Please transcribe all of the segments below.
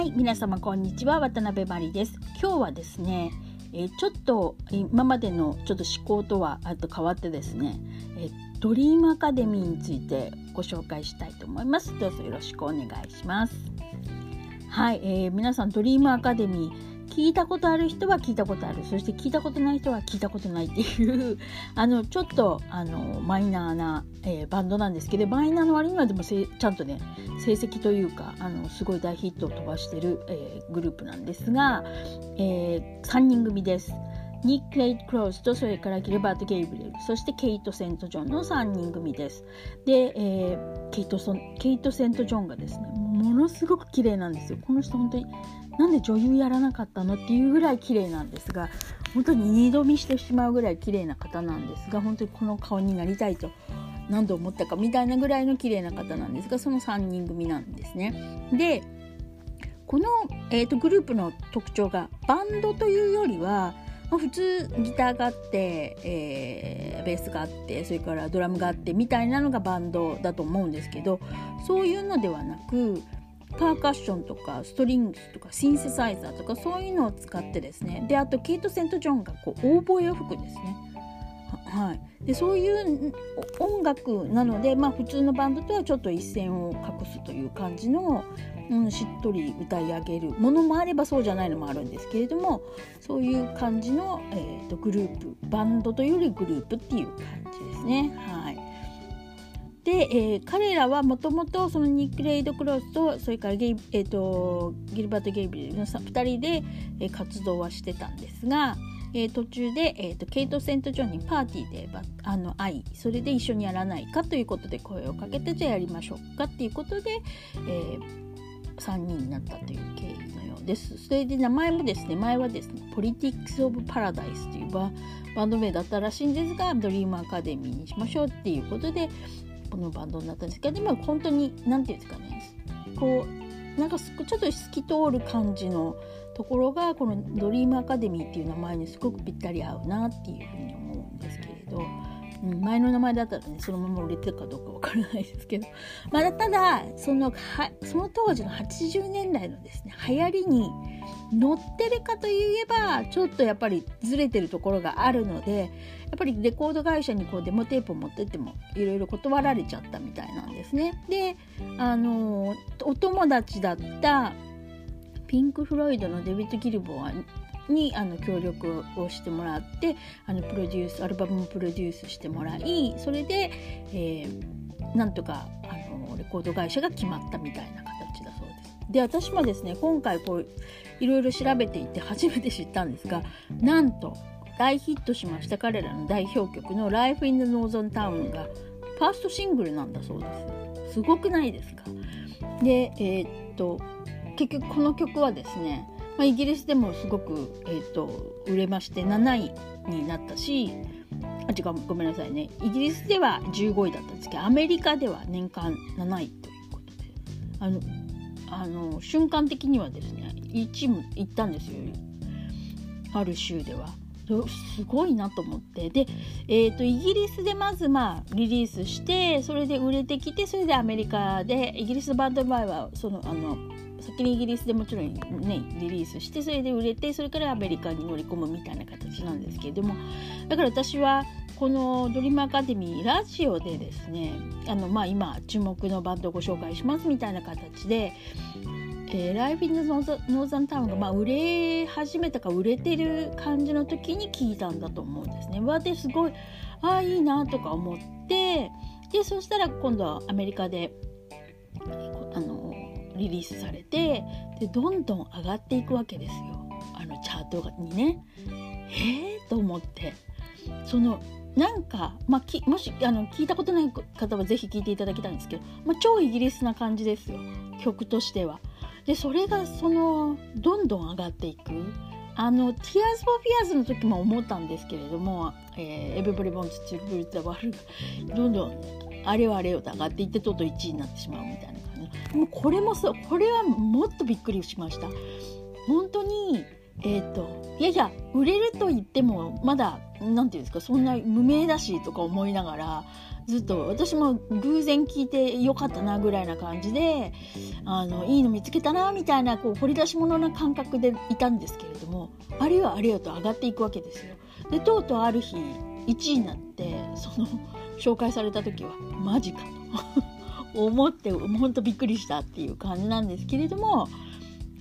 はい皆様こんにちは。渡辺真理です。今日はですね、えー、ちょっと今までのちょっと思考とはあと変わってですね、えー、ドリームアカデミーについてご紹介したいと思います。どうぞよろしくお願いします。はい、えー、皆さんドリームアカデミー聞いたことある人は聞いたことあるそして聞いたことない人は聞いたことないっていう あのちょっとあのマイナーな、えー、バンドなんですけどマイナーの割にはでもちゃんとね成績というかあのすごい大ヒットを飛ばしてる、えー、グループなんですが、えー、3人組です。ニック・レイト・クローズとそれからギルバート・ゲイブレルそしてケイト・セント・ジョンの3人組です。で、えー、ケイトケイト・セント・ジョンがですねものすごく綺麗なんですよ。この人本当になんで女優やらなかったのっていうぐらい綺麗なんですが本当に二度見してしまうぐらい綺麗な方なんですが本当にこの顔になりたいと何度思ったかみたいなぐらいの綺麗な方なんですがその3人組なんですね。でこの、えーと、グループの特徴がバンドというよりはまあ、普通ギターがあって、えー、ベースがあってそれからドラムがあってみたいなのがバンドだと思うんですけどそういうのではなくパーカッションとかストリングスとかシンセサイザーとかそういうのを使ってですねであとケイト・セント・ジョンがこうオーボエを吹くんですね。はい、でそういう音楽なので、まあ、普通のバンドとはちょっと一線を画すという感じの、うん、しっとり歌い上げるものもあればそうじゃないのもあるんですけれどもそういう感じの、えーと、グループバンドというよりグループっていう感じですね。はいで、えー、彼らはもともとそのニック・レイド・クロスとそれからゲイ、えーと、ギルバート・ゲイブリルの2人で、えー、活動はしてたんですが、えー、途中で、えーと、ケイト・セント・ジョンにパーティーであの会いそれで一緒にやらないかということで声をかけてじゃあやりましょうかっていうことで、えー、3人になったという経緯のようです。それで名前もですね前はですねポリティックス・オブ・パラダイスというバンド名だったらしいんですがドリームアカデミーにしましょうっていうことでこのバンドになったんですけどでも本当に何て言うんですかねこうなんかちょっと透き通る感じのところがこのドリームアカデミーっていう名前にすごくぴったり合うなっていうふうに思うんですけれど。うん、前の名前だったらねそのまま売れてるかどうかわからないですけど、まあ、ただそのはその当時の80年代のですね流行りに乗ってるかといえばちょっとやっぱりずれてるところがあるのでやっぱりレコード会社にこうデモテープを持ってってもいろいろ断られちゃったみたいなんですね。であのお友達だったピンク・フロイドのデビッド・ギルボアにあの協力をしてもらってあのプロデュースアルバムをプロデュースしてもらいそれで、えー、なんとかあのレコード会社が決まったみたいな形だそうです。で私もですね今回こういろいろ調べていて初めて知ったんですがなんと大ヒットしました彼らの代表曲の「Life in the Northern Town」がファーストシングルなんだそうです。すごくないですか？でえー、っと結局この曲はですね、まあ、イギリスでもすごく、えー、っと売れまして7位になったしあ違うごめんなさいね。イギリスでは15位だったんですけどアメリカでは年間7位ということであのあの瞬間的にはですね1位も行ったんですよ。ある州では。すごいなと思って。で、えーと、イギリスでまずまあリリースしてそれで売れてきてそれでアメリカでイギリスのバンドの場合はそのあの先にイギリスでもちろんねリリースしてそれで売れてそれからアメリカに乗り込むみたいな形なんですけれどもだから私はこのドリームアカデミーラジオでですねあのまあ今注目のバンドをご紹介しますみたいな形でえー、ライブ・イン・ザ・ノーザンタウンが、まあ、売れ始めたか売れてる感じの時に聞いたんだと思うんですね。わですごいああいいなとか思ってでそしたら今度はアメリカでリリースされてでどんどん上がっていくわけですよ。あのチャートにね。えー、と思って。そのなんか、まあ、きもしあの聞いたことない方は是非聞いていただきたいんですけど、まあ、超イギリスな感じですよ。曲としては。でそれがそのどんどん上がっていく。あの「Tears for Fears」の時も思ったんですけれども「えー、Everybody Wants to Lose the World」がどんどんあれはあれよと上がっていってとうとう1位になってしまうみたいな。もうこれもそうこれはもっとびっくりしました本当にえっ、ー、といやいや売れると言ってもまだ何て言うんですかそんな無名だしとか思いながらずっと私も偶然聞いてよかったなぐらいな感じであのいいの見つけたなみたいなこう掘り出し物な感覚でいたんですけれどもあるいはあれよと上がっていくわけですよ。でとうとうある日1位になってその紹介された時はマジかと思ってほんとびっくりしたっていう感じなんですけれども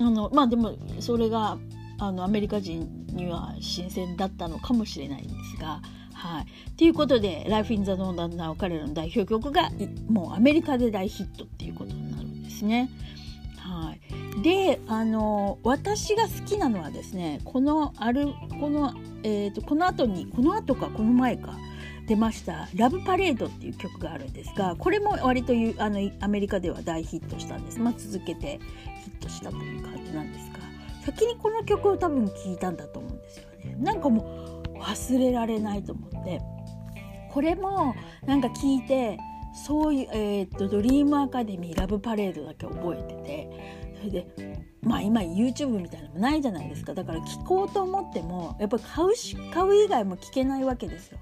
あのまあでもそれがあのアメリカ人には新鮮だったのかもしれないんですが。はい。ということで、Life in the Northern Now 彼らの代表曲がもうアメリカで大ヒットっていうことになるんですね。はい。で、あの、私が好きなのはですね、このある、この、え、ー、と、この後に、この後か、この前か、出ました「ラブパレード」っていう曲があるんですがこれも割とあのアメリカでは大ヒットしたんです、まあ、続けてヒットしたという感じなんですが先にこの曲を多分聴いたんだと思うんですよね。なんかもう忘れられないと思って。これもなんか聞いてそういう、えー、っとドリームアカデミーラブパレードだけ覚えててそれでまあ今 YouTube みたいなのもないじゃないですか。だから聞こうと思ってもやっぱり買うし買う以外も聞けないわけですよ。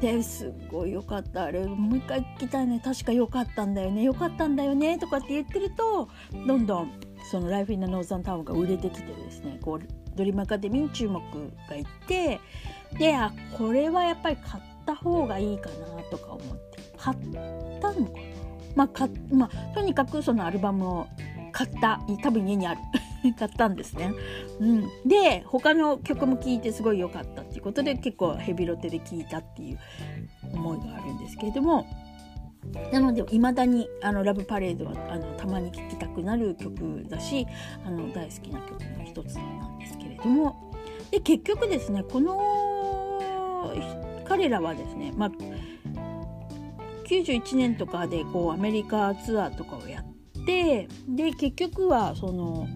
ですっごい良かった。あれもう一回聞きたいね。確か良かったんだよね。良かったんだよね。とかって言ってるとどんどんその「ライフ・イン・ナ・ノーザン・タウン」が売れてきてですね。こうドリームアカデミーに注目がいってであこれはやっぱり買った方がいいかなとか思って。買ったのかな？まあかまあ、とにかくそのアルバムを買った。多分家にある。買ったんですね。うん、で他の曲も聴いてすごい良かったっていうことで結構ヘビロテで聴いたっていう思いがあるんですけれども。なのでいまだにあの「ラブパレードは」あのたまに聴きたくなる曲だしあの大好きな曲の一つなんですけれども。で結局ですねこの彼らはですね、まあ、91年とかでこうアメリカツアーとかをやってで結局はその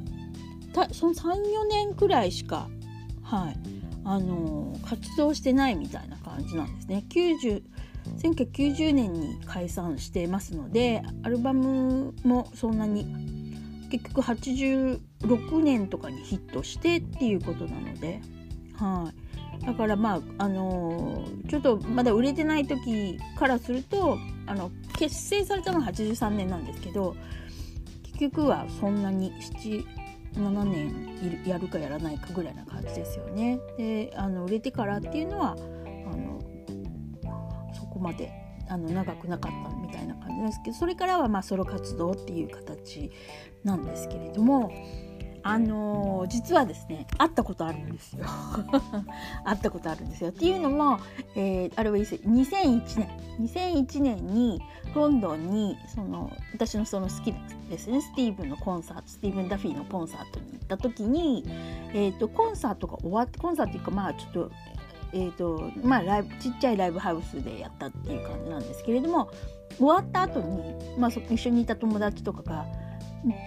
その34年くらいしか、はいあの活動してないみたいな感じなんですね。90 1990年に解散してますのでアルバムもそんなに結局86年とかにヒットしてっていうことなので、はい、だからまああのちょっとまだ売れてない時からするとあの結成されたのは83年なんですけど結局はそんなに7 7年やるかやらないかぐらいな感じですよね。であの売れてからっていうのはあのそこまであの長くなかったみたいな感じなんですけどそれからはまソロ活動っていう形なんですけれども。あのー、実はですね会ったことあるんですよ。会ったことあるんですよ。っていうのも、えー、あれは2001年。2001年にロンドンにその私のその好きですねスティーブンのコンサートスティーブン・ダフィーのコンサートに行った時に、えーと、コンサートが終わってコンサートっていうかまあちょっとえーとまあ、ライブちっちゃいライブハウスでやったっていう感じなんですけれども終わった後にまあ、一緒にいた友達とかが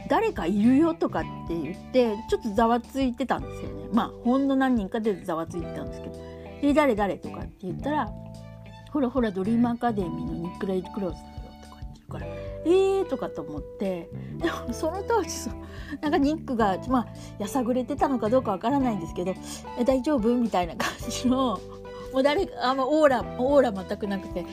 誰かいるよとかって言ってちょっとざわついてたんですよねまあほんの何人かでざわついてたんですけど「え誰誰?」とかって言ったら「ほらほらドリームアカデミーのニック・レイ・クローズだよ」とか言ってるから「えー」とかと思ってでもその当時そなんかニックがまあやさぐれてたのかどうかわからないんですけど「え大丈夫?」みたいな感じのもう誰あんまオーラオーラ全くなくて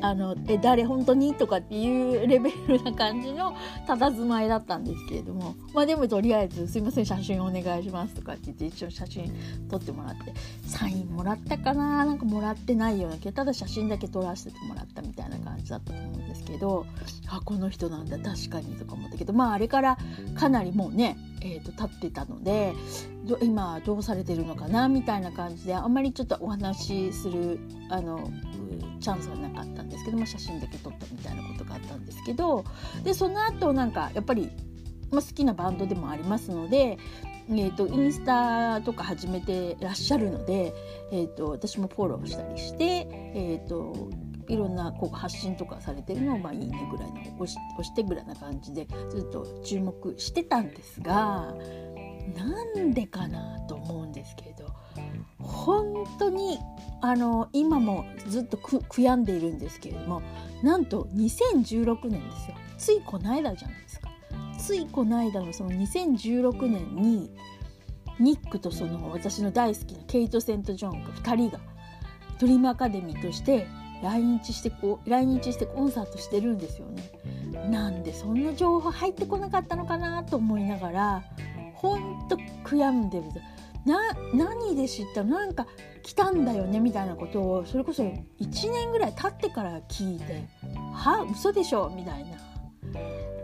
あのえ誰本当にとかっていうレベルな感じの佇まいだったんですけれどもまあでもとりあえず「すいません写真お願いします」とかって言って一応写真撮ってもらってサインもらったかななんかもらってないようなけどただ写真だけ撮らせてもらったみたいな感じだったと思うんですけどあこの人なんだ確かにとか思ったけどまああれからかなりもうねえーと、立ってたので今どうされてるのかなみたいな感じであんまりちょっとお話しするあのチャンスはなかったんですけど、まあ、写真だけ撮ったみたいなことがあったんですけどでその後なんかやっぱり、まあ、好きなバンドでもありますので、えーと、インスタとか始めてらっしゃるので、えーと、私もフォローしたりして、えーと、いろんなこう発信とかされてるのを、まあ、いいねぐらいの押し押してぐらいな感じでずっと注目してたんですがなんでかなと思うんですけれど本当にあの今もずっと悔やんでいるんですけれどもなんと2016年ですよついこの間じゃないですかついこの間のその2016年にニックとその私の大好きなケイト・セント・ジョンが2人がドリームアカデミーとして来日してこう来日してコンサートしてるんですよね。なんでそんな情報入ってこなかったのかなと思いながらほんと悔やんでるな何で知ったなんか来たんだよねみたいなことをそれこそ1年ぐらい経ってから聞いて「は嘘でしょ」みたいな。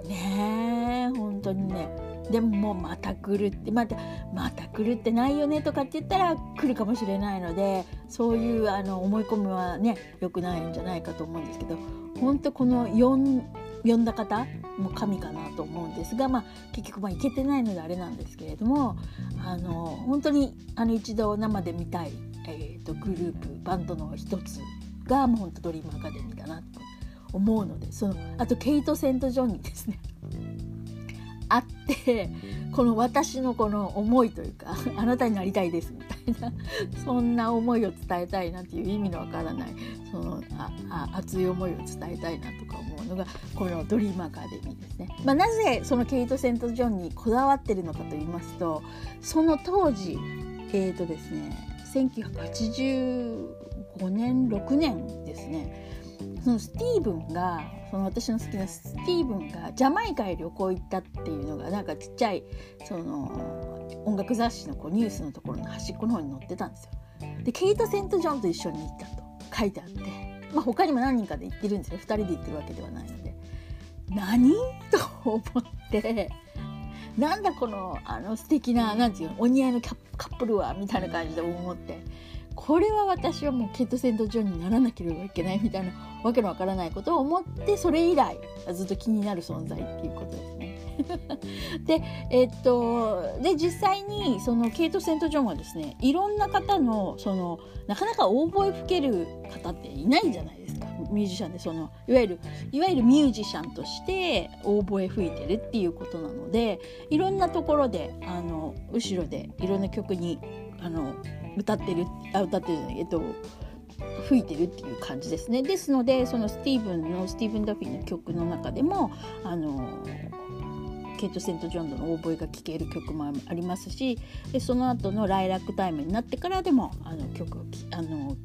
ねえ本当にね。でももうまた来るってまたまた来るってないよねとかって言ったら来るかもしれないのでそういうあの思い込みはね良くないんじゃないかと思うんですけど本当この4呼んだ方も神かなと思うんですが、まあ、結局まあ行けてないのであれなんですけれどもあの本当にあの一度生で見たい、えーと、グループバンドの一つがもう本当ドリームアカデミーだなと思うのでそのあとケイト・セント・ジョンにですね あってこの私のこの思いというか あなたになりたいですみたいなそんな思いを伝えたいなっていう意味のわからないそのああ熱い思いを伝えたいなとうのがこのドリームアカデミーですね。まあ、なぜそのケイト・セント・ジョンにこだわってるのかと言いますとその当時えーとですね1985年6年ですねそのスティーブンがその私の好きなスティーブンがジャマイカへ旅行行ったっていうのがなんかちっちゃいその音楽雑誌のこうニュースのところの端っこの方に載ってたんですよ。でケイト・セント・ジョンと一緒に行ったと書いてあって、まあ、他にも何人かで行ってるんですよ。2人で行ってるわけではないので。何？と思って。なんだこのあの素敵ななんていうのお似合いのカップルは？みたいな感じで思って。これは私はもうケット・セント・ジョンにならなければいけないみたいなわけのわからないことを思ってそれ以来ずっと気になる存在っていうことですね。でえっとで実際にそのケイト・セント・ジョンはですねいろんな方のそのなかなかオーボエ吹ける方っていないじゃないですか。ミュージシャンでそのいわゆるいわゆるミュージシャンとしてオーボエ吹いてるっていうことなのでいろんなところであの後ろでいろんな曲にあの歌ってるあ歌ってるえっと吹いてるっていう感じですね。ですのでそのスティーブンのスティーブン・ダフィーの曲の中でもあのケイト・セント・ジョンドのオーボエが聴ける曲もありますしでその後の「ライラックタイム」になってからでもあの曲あの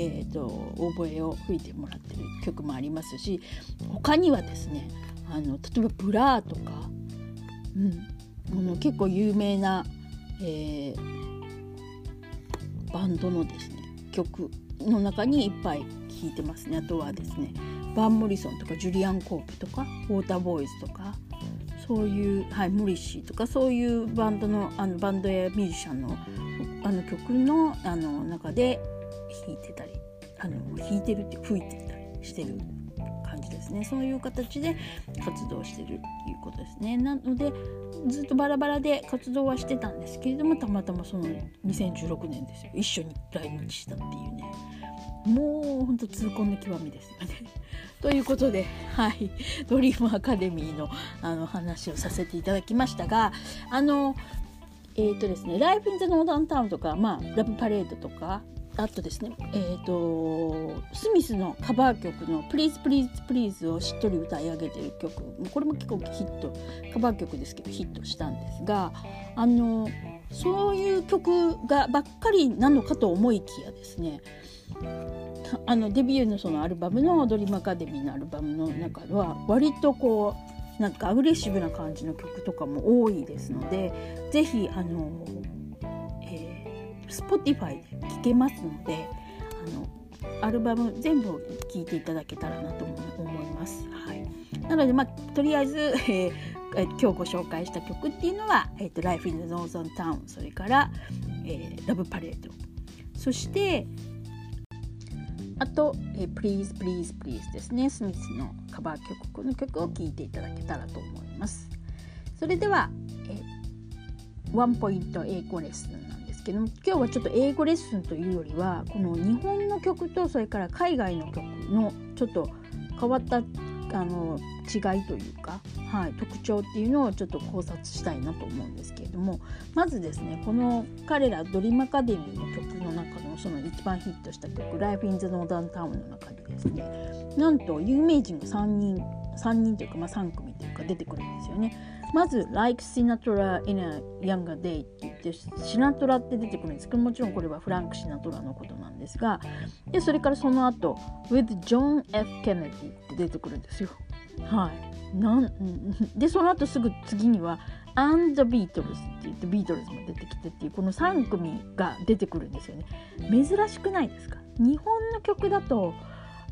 えーと、オーボエを吹いてもらってる曲もありますし他にはですねあの例えば「ブラー」とか、うん、あの結構有名な、えー、バンドのですね曲の中にいっぱい聴いてますね。あとはですねバン・モリソンとかジュリアン・コープとかウォーターボーイズとかそういう、はい、モリシーとかそういうバンドのあのバンドやミュージシャンのあの曲のあの中で弾いてたりあの弾いてるって吹いてたりしてる感じですね。そういう形で活動してるっていうことですねなのでずっとバラバラで活動はしてたんですけれどもたまたまその2016年ですよ。一緒に来日したっていうね。もうほんと痛恨の極みですよね。ということで、はい、ドリームアカデミーのあの話をさせていただきましたがあのえーとですね、ライフ・イン・ザ・ノーダン・タウンとか、まあ、ラブ・パレードとかあとですね、えーと、スミスのカバー曲の「Please Please Please」をしっとり歌い上げてる曲これも結構ヒットカバー曲ですけどヒットしたんですがあのそういう曲がばっかりなのかと思いきやですねあのデビューのそのアルバムの「ドリームアカデミー」のアルバムの中では割とこうなんかアグレッシブな感じの曲とかも多いですので是非あのえ Spotify で聴けますのであのアルバム全部聴いていただけたらなと思います。はい、なので、まあ、とりあえず、えー、今日ご紹介した曲っていうのは「えーと、Life in the Northern Town」それから「えー、Love Parade」そしてあと、えー、Please Please Please ですねスミスのカバー曲この曲を聴いていただけたらと思います。それでは、えー、ワンポイント英語レッスンなんですけども今日はちょっと英語レッスンというよりはこの日本の曲とそれから海外の曲のちょっと変わったあの違いというか、はい、特徴っていうのをちょっと考察したいなと思うんですけれどもまずですねこの彼らドリームアカデミーの曲の中のその一番ヒットした曲「Life in the Northern Town」の中でですねなんと有名人が3人3人というか、まあ、3組というか出てくるんですよね。まず「Like Sinatra in a Younger Day」って言ってシナトラって出てくるんですけどもちろんこれはフランク・シナトラのことなんですがでそれからその後 With John F. Kennedy」って出てくるんですよ。はいなんでその後すぐ次には「And the Beatles」って言ってビートルズも出てきてっていうこの3組が出てくるんですよね。珍しくないですか？日本の曲だと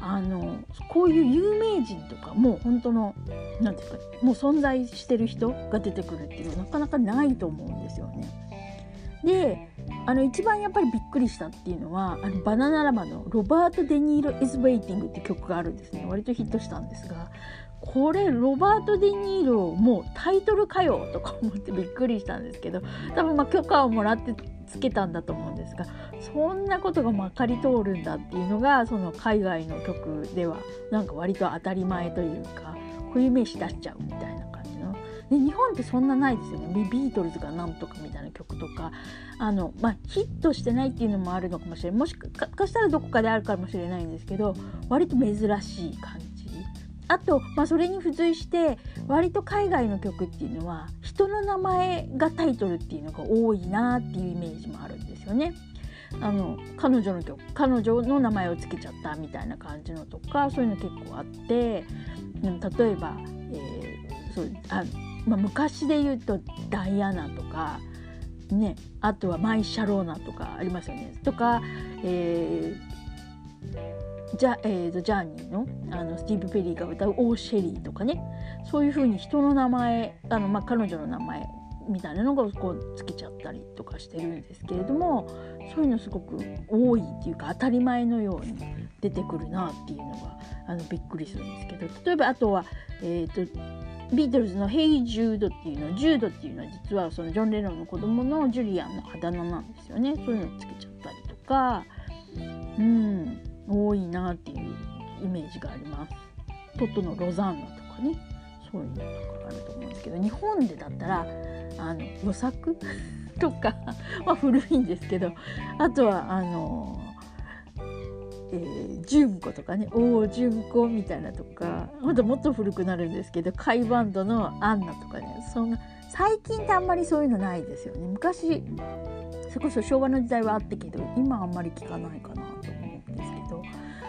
あのこういう有名人とかもう本当の何て言うかもう存在してる人が出てくるっていうのはなかなかないと思うんですよね。であの一番やっぱりびっくりしたっていうのはあのバナナラマの「ロバート・デ・ニーロ・イズ・ウェイティング」って曲があるんですね割とヒットしたんですがこれロバート・デ・ニーロもうタイトルかよとか思ってびっくりしたんですけど多分まあ許可をもらってつけたんだと思うんですがそんなことがまかり通るんだっていうのがその海外の曲ではなんか割と当たり前というかこういう名詞出しちゃうみたいな感じの。で日本ってそんなないですよね。ビートルズがなんとかみたいな曲とか。あの、まあ、ヒットしてないっていうのもあるのかもしれない。もしかしたらどこかであるかもしれないんですけど割と珍しい感じあと、まあ、それに付随して割と海外の曲っていうのは人の名前がタイトルっていうのが多いなっていうイメージもあるんですよね。あの彼女の曲彼女の名前を付けちゃったみたいな感じのとかそういうの結構あって例えば、えー、そうあまあ、昔で言うとダイアナとか、ね、あとはマイ・シャローナとかありますよね。とか、えージャ,、えーと、ジャーニーのあのスティーブ・ペリーが歌う「オー・シェリー」とかね。そういうふうに人の名前あの、まあ、彼女の名前みたいなのがこうつけちゃったりとかしてるんですけれどもそういうのすごく多いっていうか当たり前のように出てくるなっていうのがあのびっくりするんですけど。例えばあとは、えーと、ビートルズの「ヘイ・ジュード」っていうのジュードっていうのは実はそのジョン・レノンの子供のジュリアンのあだ名なんですよね。そういうのつけちゃったりとか。うん。多いなっていうイメージがあります。トットのロザンナとかね。そういうのとかあると思うんですけど日本でだったらあの予作？とかまあ古いんですけどあとはあのえー、純子とかね「おお純子」みたいなとかまたもっと古くなるんですけどカイバンドの「アンナ」とかねそんな最近ってあんまりそういうのないですよね。昔それこそ昭和の時代はあったけど今あんまり聞かないかなと。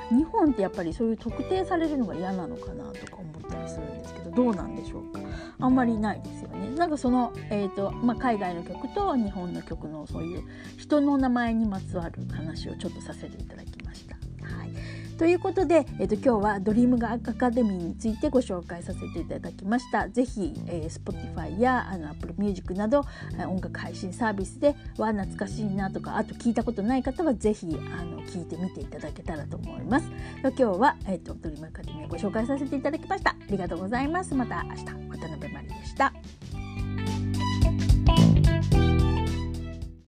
日本ってやっぱりそういう特定されるのが嫌なのかなとか思ったりするんですけどどうなんでしょうか？あんまりないですよねなんかその、えーとまあ、海外の曲と日本の曲のそういう人の名前にまつわる話をちょっとさせていただ。ということで、えーと、今日はドリームがアカデミーについてご紹介させていただきました。ぜひ、えー、Spotify やあの Apple Music など音楽配信サービスでわ懐かしいなとかあと聞いたことない方はぜひあの聞いてみていただけたらと思います。今日は、えーと、ドリームアカデミーをご紹介させていただきました。ありがとうございます。また明日渡辺真理でした。